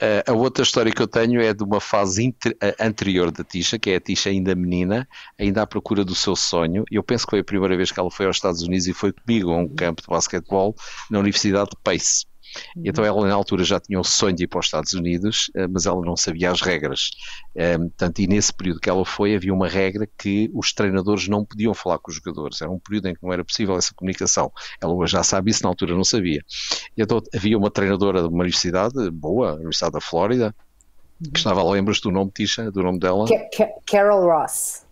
Uh, a outra história que eu tenho é de uma fase inter, uh, anterior da Tisha, que é a Tisha ainda menina, ainda à procura do seu sonho. Eu penso que foi a primeira vez que ela foi aos Estados Unidos e foi comigo a um campo de basquetebol na Universidade de Pace. E então ela na altura já tinha o sonho de ir para os Estados Unidos, uh, mas ela não sabia as regras. Portanto, e nesse período que ela foi havia uma regra que os treinadores não podiam falar com os jogadores. Era um período em que não era possível essa comunicação. Ela hoje já sabe isso, na altura não sabia. E então havia uma treinadora de uma universidade boa, a Universidade da Flórida, que estava, lembras do nome, Tisha, do nome dela? Ca Ca Carol Ross.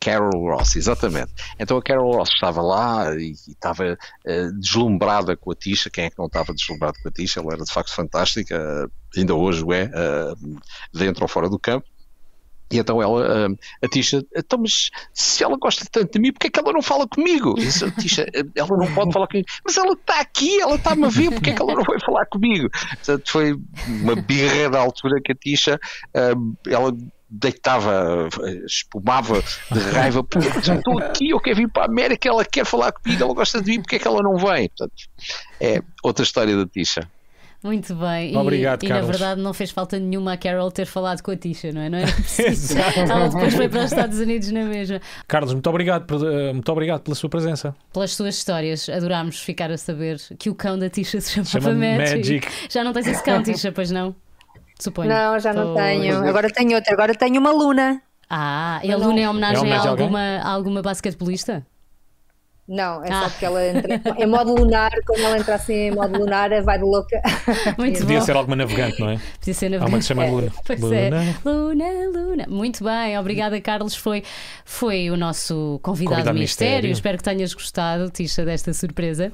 Carol Ross, exatamente. Então a Carol Ross estava lá e, e estava uh, deslumbrada com a Tisha. Quem é que não estava deslumbrado com a Tisha? Ela era de facto fantástica, uh, ainda hoje o é, uh, dentro ou fora do campo. E então ela, a Tisha, então, mas se ela gosta tanto de mim, porque é que ela não fala comigo? Disse, a Tisha, ela não pode falar comigo, mas ela está aqui, ela está-me a ver, porque é que ela não vai falar comigo? Portanto, foi uma birra da altura que a Tisha, ela deitava, espumava de raiva, porque eu estou aqui, eu quero vir para a América, ela quer falar comigo, ela gosta de mim, porque é que ela não vem? Portanto, é outra história da Tisha. Muito bem. Obrigado, e, Carlos. e na verdade não fez falta nenhuma a Carol ter falado com a Tisha, não é? Não era [laughs] preciso. Ela depois foi para os Estados Unidos na mesma. Carlos, muito obrigado, por, uh, muito obrigado pela sua presença. Pelas suas histórias, adorámos ficar a saber que o cão da Tisha se chamava Chama Magic. Magic. Já não tens esse cão, Tisha, pois não? Suponho. Não, já não tenho. Agora tenho outra, agora tenho uma Luna. Ah, e a Luna é homenagem, É homenagem a alguma, a alguma basquetebolista? Não, é Ah. só porque ela entra em modo lunar, quando ela entra assim em modo lunar, vai de louca. [laughs] Muito Podia bom. ser alguma navegante, não é? Podia ser Há uma que se chama É. Luna. [laughs] Pois Luna. é. Luna, Luna. Muito bem, obrigada, Carlos. Foi, foi o nosso convidado, Convidado mistério. mistério. Espero que tenhas gostado, Tisha, desta surpresa.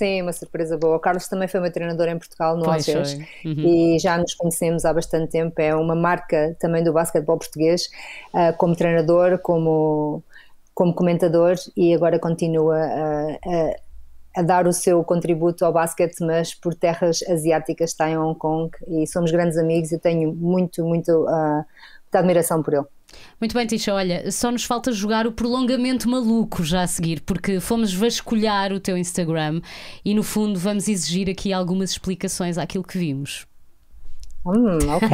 Sim, uma surpresa boa. O Carlos também foi meu treinador em Portugal, no Pois Algés. Uhum. e já nos conhecemos há bastante tempo. É uma marca também do basquetebol português, ah, como treinador, como, como comentador e agora continua a, a, a, dar o seu contributo ao basquete, mas por terras asiáticas, está em Hong Kong e somos grandes amigos e tenho muito, muito uh, muita admiração por ele. Muito bem, Tisha, olha, só nos falta jogar o prolongamento maluco já a seguir, porque fomos vasculhar o teu Instagram e no fundo vamos exigir aqui algumas explicações àquilo que vimos. Hum, ok.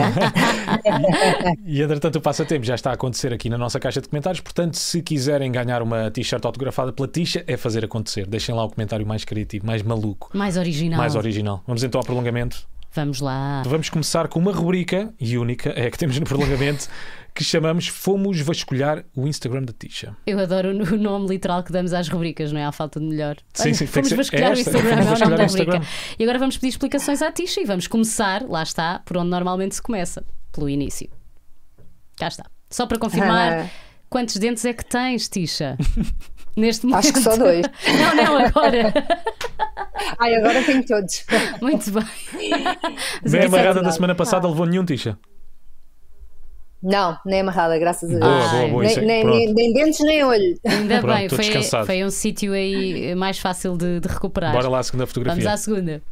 e, [laughs] [laughs] e entretanto o passatempo já está a acontecer aqui na nossa caixa de comentários, portanto, se quiserem ganhar uma t-shirt autografada pela Tisha, é fazer acontecer. Deixem lá o comentário mais criativo, mais maluco. Mais original. Mais original. Vamos então ao prolongamento. Vamos lá. Vamos começar com uma rubrica, e única, é a que temos no prolongamento, [laughs] que chamamos Fomos Vasculhar o Instagram da Tisha. Eu adoro o nome literal que damos às rubricas, não é? À falta de melhor. Sim, sim, fomos vasculhar o Instagram, é o nome da rubrica. E agora vamos pedir explicações à Tisha e vamos começar, lá está, por onde normalmente se começa, pelo início. Cá está. Só para confirmar, ah. quantos dentes é que tens, Tisha? [laughs] Neste momento. Acho que só dois. [laughs] Não, não, agora. [laughs] Ai, agora tenho todos. [laughs] Muito bem. Nem a amarrada da semana passada levou nenhum, Tisha. Não, nem amarrada, graças a Deus. Boa, boa, boa, nem, nem, nem, nem, dentes nem olho. Ainda Pronto, bem, foi, foi um sítio aí mais fácil de, de, recuperar. Bora lá à segunda fotografia. Vamos à segunda.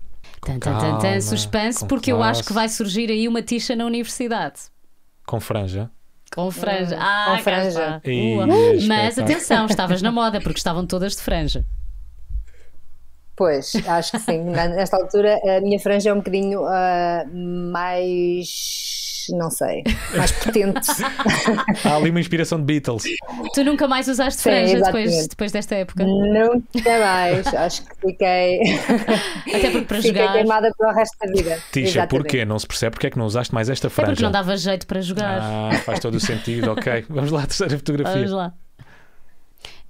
Tan, tan, tan, tan, suspense, porque eu acho que vai surgir aí uma tixa na universidade. Com franja. Com franja. Ah, com franja. Uh, mas atenção, [laughs] estavas na moda, porque estavam todas de franja. Pois, acho que sim. Nesta altura, a minha franja é um bocadinho uh, mais não sei, mais potente. [laughs] Há ali uma inspiração de Beatles. Tu nunca mais usaste Sim, franja depois, depois desta época? Nunca mais, acho que fiquei. [laughs] Até porque para fiquei jogar. queimada pelo resto da vida. Tisha, porquê? Não se percebe porque é que não usaste mais esta franja. É porque não dava jeito para jogar. Ah, faz todo o sentido, ok. [laughs] Vamos lá, a terceira fotografia. Vamos lá.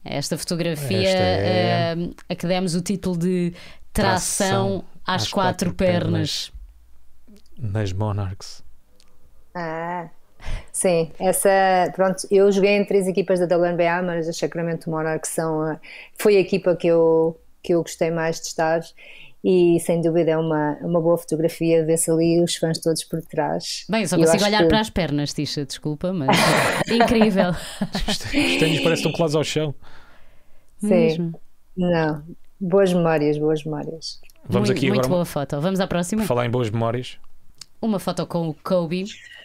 Esta fotografia Esta é... uh, a que demos o título de Tração, Tração às, às, quatro, quatro pernas. pernas. Nas Monarchs. Ah, sim, essa, pronto, eu joguei em três equipas da WNBA, mas a Sacramento Monarchs são, a, foi a equipa que eu, que eu gostei mais de estar e sem dúvida é uma, uma boa fotografia, vê-se ali os fãs todos por trás. Bem, só consigo olhar que... para as pernas, Tisha, desculpa, mas [laughs] incrível. Os ténis parecem tão colados ao chão. Sim, Mesmo. não, boas memórias, boas memórias. Vamos muito, aqui muito agora. boa foto. Vamos à próxima. Falar em boas memórias. Uma foto com o Kobe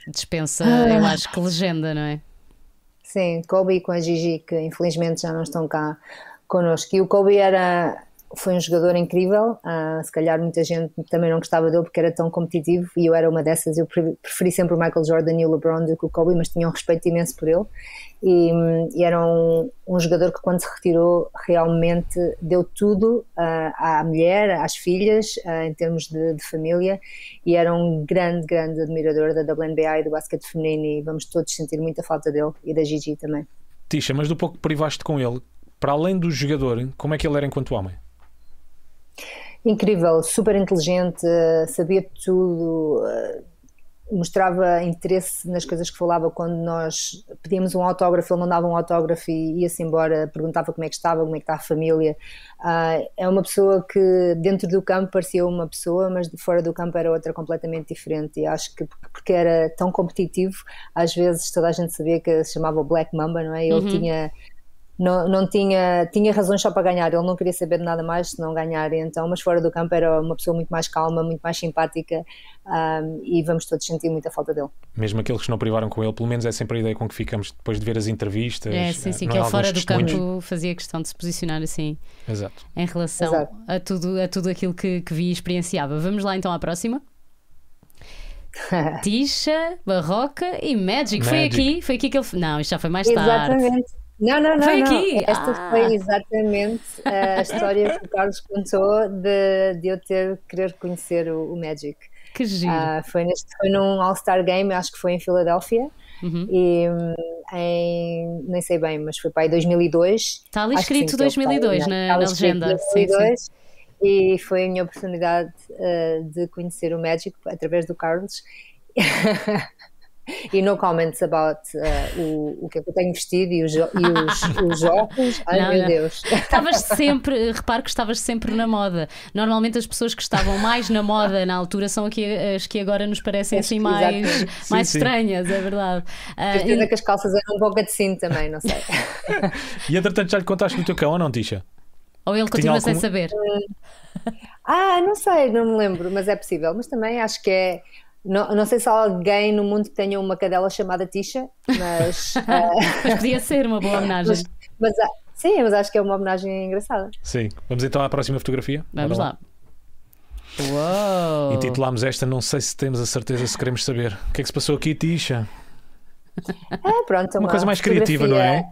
dispensa, ah. eu acho que legenda, não é? Sim, Kobe com a Gigi, que infelizmente já não estão cá connosco. E o Kobe era, foi um jogador incrível, uh, se calhar muita gente também não gostava dele porque era tão competitivo e eu era uma dessas, eu preferi sempre o Michael Jordan e o LeBron do que o Kobe, mas tinha um respeito imenso por ele e, e era um, um, jogador que quando se retirou realmente deu tudo uh, à mulher, às filhas, uh, em termos de, de, família e era um grande, grande admirador da WNBA e do basquete feminino e vamos todos sentir muita falta dele e da Gigi também. Tisha, mas do pouco que privaste com ele, para além do jogador, como é que ele era enquanto homem? Incrível, super inteligente, sabia tudo, uh, mostrava interesse nas coisas que falava quando nós pedíamos um autógrafo, ele mandava um autógrafo e ia-se embora, perguntava como é que estava, como é que está a família. Uh, é uma pessoa que dentro do campo parecia uma pessoa, mas de fora do campo era outra completamente diferente. E acho que porque era tão competitivo, às vezes toda a gente sabia que se chamava Black Mamba, não é? Ele uhum. tinha não, não tinha, tinha razões só para ganhar, ele não queria saber de nada mais se não ganhar, então, mas fora do campo era uma pessoa muito mais calma, muito mais simpática um, e vamos todos sentir muita falta dele. Mesmo aqueles que não privaram com ele, pelo menos é sempre a ideia com que ficamos depois de ver as entrevistas. É, sim, sim, que ele fora do campo fazia questão de se posicionar assim Exato. em relação Exato. A, tudo, a tudo aquilo que, que vi e experienciava. Vamos lá então à próxima. [laughs] Tisha, Barroca e Magic. Magic. Foi aqui, foi aqui que ele. Não, isto já foi mais tarde. Exatamente. Não, não, não. Foi não. aqui. Esta ah. foi exatamente a [laughs] história que o Carlos contou de, de eu ter querer conhecer o, o Magic. Que giro. Uh, foi, neste, foi num All-Star Game, acho que foi em Filadélfia. Uhum. E em, nem sei bem, mas foi para aí 2002. Está ali escrito sim, 2002 na, na legenda. 2002, sim, sim. E foi a minha oportunidade uh, de conhecer o Magic através do Carlos. [laughs] [laughs] E no comments about uh, o, o que é que eu tenho vestido e os, e os, os óculos. Ai Não, meu não. Deus. Estavas [laughs] sempre, repare que estavas sempre na moda. Normalmente as pessoas que estavam mais na moda na altura são aqui as que agora nos parecem assim mais, Exatamente. mais Sim, sim. estranhas, é verdade. Certeza que as calças eram um pouco de cinto também, não sei. [laughs] E entretanto já lhe contaste do teu cão ou não, Tisha? ou ele continua sem algum- saber. Ah, não sei, não me lembro, mas é possível. Mas também acho que é. Não, não sei se há alguém no mundo que tenha uma cadela chamada Tisha, mas. ah, [laughs] Mas podia ser uma boa homenagem. mas, mas há- sim, mas acho que é uma homenagem engraçada. Sim. Vamos então à próxima fotografia? Vamos Bora lá. Uou! Intitulámos esta, não sei se temos a certeza se queremos saber. O que é que se passou aqui, Tisha? Ah, pronto, Uma coisa mais criativa, não é?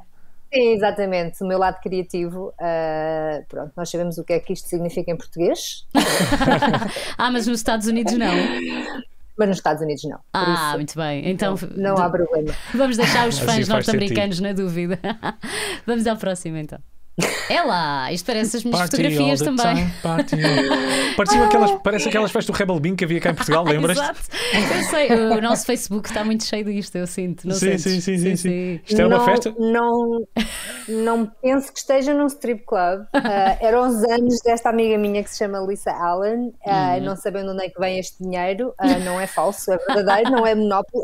Sim, exatamente. O meu lado criativo. ah, pronto, nós sabemos o que é que isto significa em português, [laughs] Ah, mas nos Estados Unidos não. [laughs] mas nos Estados Unidos não. Ah, isso, muito bem. Então não há problema. [laughs] vamos deixar os Assim fãs norte-americanos na dúvida. [laughs] Vamos ao próximo então. É lá, isto parece as minhas Party fotografias também. time, party [laughs] aquelas, parece aquelas festas do Rebel Bean que havia cá em Portugal, [laughs] lembras? Exato. Eu sei, o nosso Facebook está muito cheio disto, eu sinto. Não Sim, sim, sim, sim, sim. Isto era não, uma festa? Não, não penso que esteja num strip club. [laughs] Ah, eram os anos desta amiga minha que se chama Lisa Allen. Uhum. Não sabendo onde é que vem este dinheiro, ah, não é falso, é verdadeiro, não é monópolo.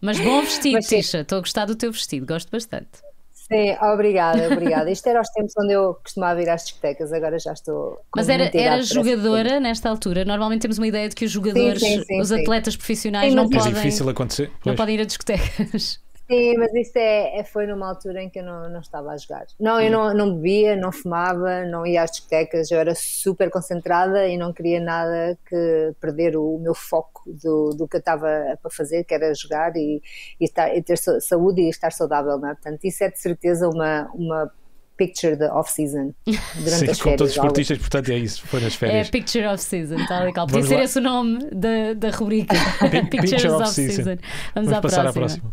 Mas bom vestido. Tisha. Estou a gostar do teu vestido, gosto bastante. Sim, obrigada, obrigada. Isto era os tempos onde eu costumava ir às discotecas, agora já estou. com Mas era, era jogadora nesta altura. Normalmente temos uma ideia de que os jogadores, sim, sim, os sim. atletas profissionais Sim, não É podem, difícil acontecer. não podem ir a discotecas. Sim, mas isso é, é- foi numa altura em que eu não, não estava a jogar. Não, eu não, não bebia, não fumava, não ia às discotecas, eu era super concentrada e não queria nada que perder o meu foco do, do que eu estava para fazer, que era jogar e, e, estar, e ter sa- saúde e estar saudável, não é? Portanto, isso é de certeza uma, uma picture da off-season [laughs] durante Sim, as como todos férias. os esportistas, portanto é isso, foi nas É férias. Picture of Season, tal e qual. Podia Vamos ser esse o nome da, da rubrica. [laughs] Pictures Picture of, of Season. Season. Vamos, Vamos à passar à próxima.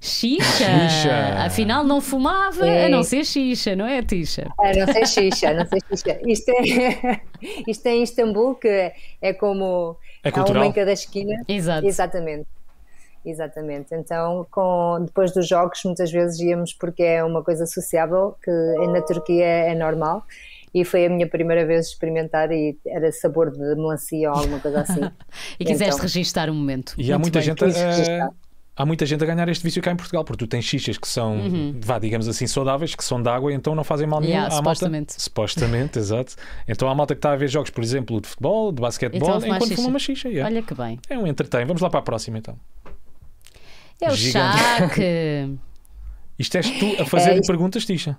Xixa. Xixa. Afinal, não fumava Sim. a não ser xixa, não é, Tisha? Ah, não sei xixa, não sei xixa. Isto é, [laughs] isto é em Istambul, que é como É há cultural. uma em cada esquina. Exato. Exatamente. Exatamente. Então, com, depois dos jogos, muitas vezes íamos porque é uma coisa sociável, que na Turquia é normal. E foi a minha primeira vez de experimentar e era sabor de melancia ou alguma coisa assim. [laughs] E quiseste Então. registar um momento. E há muita bem. gente a, há muita gente a ganhar este vício cá em Portugal, porque tu tens xixas que são, vá, digamos assim, saudáveis, que são de água, então não fazem mal nenhum Yeah, à malta. supostamente. Supostamente, [laughs] exato. Então há malta que está a ver jogos, por exemplo, de futebol, de basquetebol, Então enquanto fuma uma xixa. yeah. Olha que bem. É um entretém. Vamos lá para a próxima então. É o Gigante. [laughs] Isto és tu a fazer É, isto- perguntas, Tisha.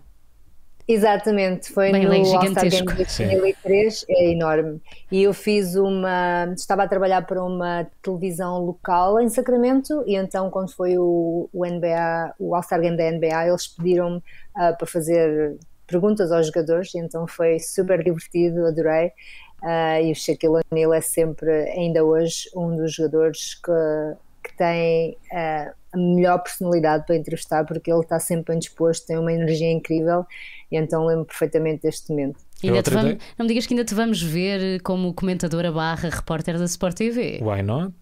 Exatamente, foi Bem, no gigantesco. Game de Sim. 2003, é enorme. E eu fiz uma. Estava a trabalhar para uma televisão local em Sacramento, e então, quando foi o, o NBA, o All-Star Game da NBA, eles pediram-me ah, para fazer perguntas aos jogadores, e então foi super divertido, adorei. Ah, e o Shaquille O'Neal é sempre, ainda hoje, um dos jogadores que, que tem ah, a melhor personalidade para entrevistar, porque ele está sempre bem disposto, tem uma energia incrível, e então lembro perfeitamente deste momento. Ainda te vamos- não me digas que ainda te vamos ver como comentadora barra repórter da Sport TV. Why not?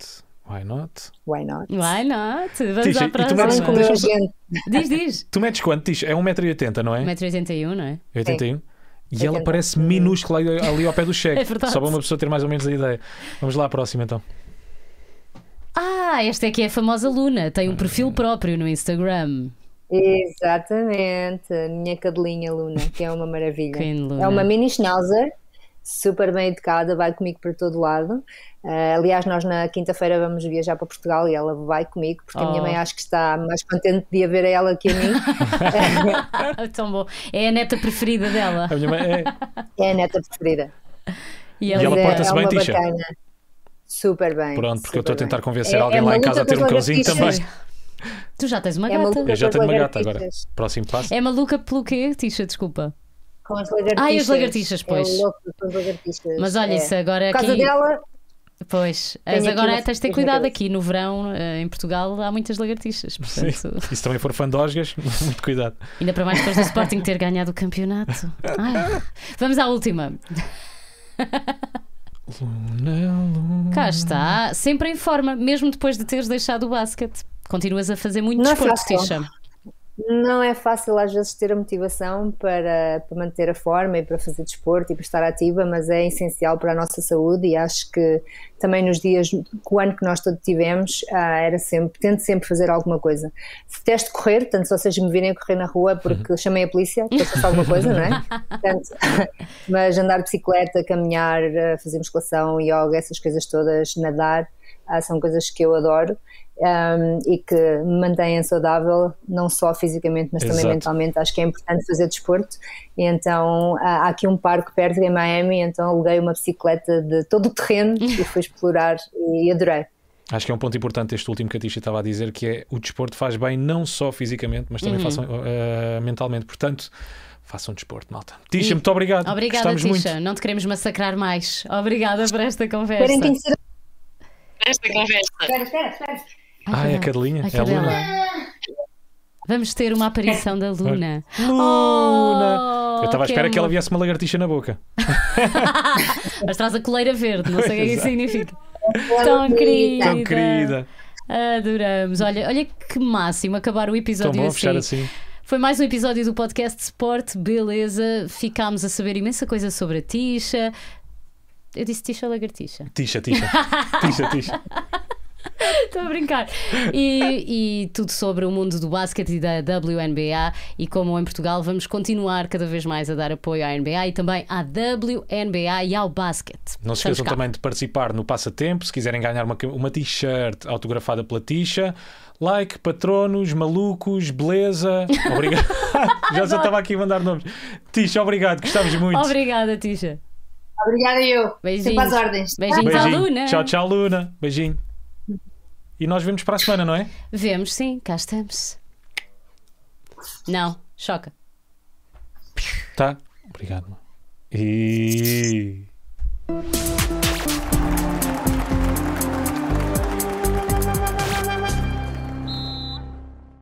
Why not? Why not? Why not? Vamos Tisha, à e tu metes- próxima. Diz, diz. [laughs] Tu metes quanto, Tisha? É 1,80m, não é? 1,81m, não é? 81? E ela 80. parece minúscula ali, ali ao pé do [laughs] cheque. É verdade. Só para uma pessoa ter mais ou menos a ideia. Vamos lá à próxima então. Ah, esta é que é a famosa Luna. Tem um perfil próprio no Instagram. Exatamente, a minha cadelinha Luna, que é uma maravilha. Queen Luna. É uma mini schnauzer, super bem educada, vai comigo para todo lado. Ah, aliás, nós na quinta-feira vamos viajar para Portugal e ela vai comigo, porque a minha Oh. mãe acho que está mais contente de a ver a ela que a mim. [laughs] Tão bom. É a neta preferida dela. A minha mãe é. é a neta preferida. E E ela, ela é- porta-se é bem, bacana. Super bem. Pronto, porque eu estou a tentar bem. convencer É- alguém é lá em casa a ter um cãozinho também. [laughs] tu já tens uma É gata. Eu já tenho uma gata agora. Próximo passo. É maluca pelo quê, Tisha? Desculpa. Com as lagartixas. Ai, as lagartixas, pois. É louco com as lagartixas. Mas olha, é. isso agora Por causa aqui. dela, Pois, mas agora uma tens de ter cuidado aqui no verão, eh, em Portugal, há muitas lagartixas. Sim. Portanto, E se também for fã de Osgas, [laughs] muito cuidado. ainda para mais depois do Sporting ter ganhado o campeonato. Ai. Vamos à última. [laughs] Luna, Luna. Cá está, sempre em forma, mesmo depois de teres deixado o basquete. Continuas a fazer muito Não desporto. Tisha. Não é fácil às vezes ter a motivação para, para manter a forma e para fazer desporto e para estar ativa, mas é essencial para a nossa saúde e acho que também nos dias, com o ano que nós todos tivemos, ah, era sempre, tento sempre fazer alguma coisa. Detesto correr, tanto se vocês me virem a correr na rua porque chamei a polícia, para fazer alguma coisa, não é? [laughs] Portanto, [laughs] mas andar de bicicleta, caminhar, ah, fazer musculação, yoga, essas coisas todas, nadar, ah, são coisas que eu adoro um, e que me mantêm saudável, não só fisicamente, mas também Exato. mentalmente. Acho que é importante fazer desporto. E então há há aqui um parque perto em Miami, então aluguei uma bicicleta de todo o terreno [laughs] e fui explorar e adorei. Acho que é um ponto importante este último que a Tisha estava a dizer, que é o desporto faz bem não só fisicamente, mas também façam, eh, mentalmente. Portanto, façam desporto, malta. Tisha, E- muito obrigado. Obrigada, Gostamos Tisha. muito. Não te queremos massacrar mais. Obrigada por esta conversa. Esta conversa. Espera, espera, espera. Ah, é a Cadelinha? A É a Luna. Vamos ter uma aparição da Luna. Luna! Oh, Eu estava à espera que ela viesse uma lagartixa na boca. [laughs] Mas traz a coleira verde, não sei o que é isso significa. Tão Tão querida. Tão querida. Adoramos. Olha, olha que máximo acabar o Tão episódio bom assim. fechar assim. Foi mais um episódio do podcast Sport, beleza. Ficámos a saber imensa coisa sobre a Tisha. Eu disse Tisha Lagartixa. Tisha, Tisha. [laughs] Tisha, Tisha. [laughs] Estou a brincar. E, e tudo sobre o mundo do basquete e da WNBA. E como em Portugal vamos continuar cada vez mais a dar apoio à NBA e também à WNBA e ao basquete. Não se esqueçam também de participar no Passatempo. Se quiserem ganhar uma, uma t-shirt autografada pela Tisha. Like, patronos, malucos, beleza. [laughs] Obrigado. [laughs] Já só estava aqui a mandar nomes. Tisha, obrigado, gostávamos muito. Obrigada, Tisha. Obrigada eu. Beijinhos. Sempre às ordens. Beijinhos à Beijinho. Luna. Tchau, tchau, Luna. Beijinho. E nós vemos para a semana, não é? Vemos, sim, cá estamos. Não, choca. Tá? Obrigado. E.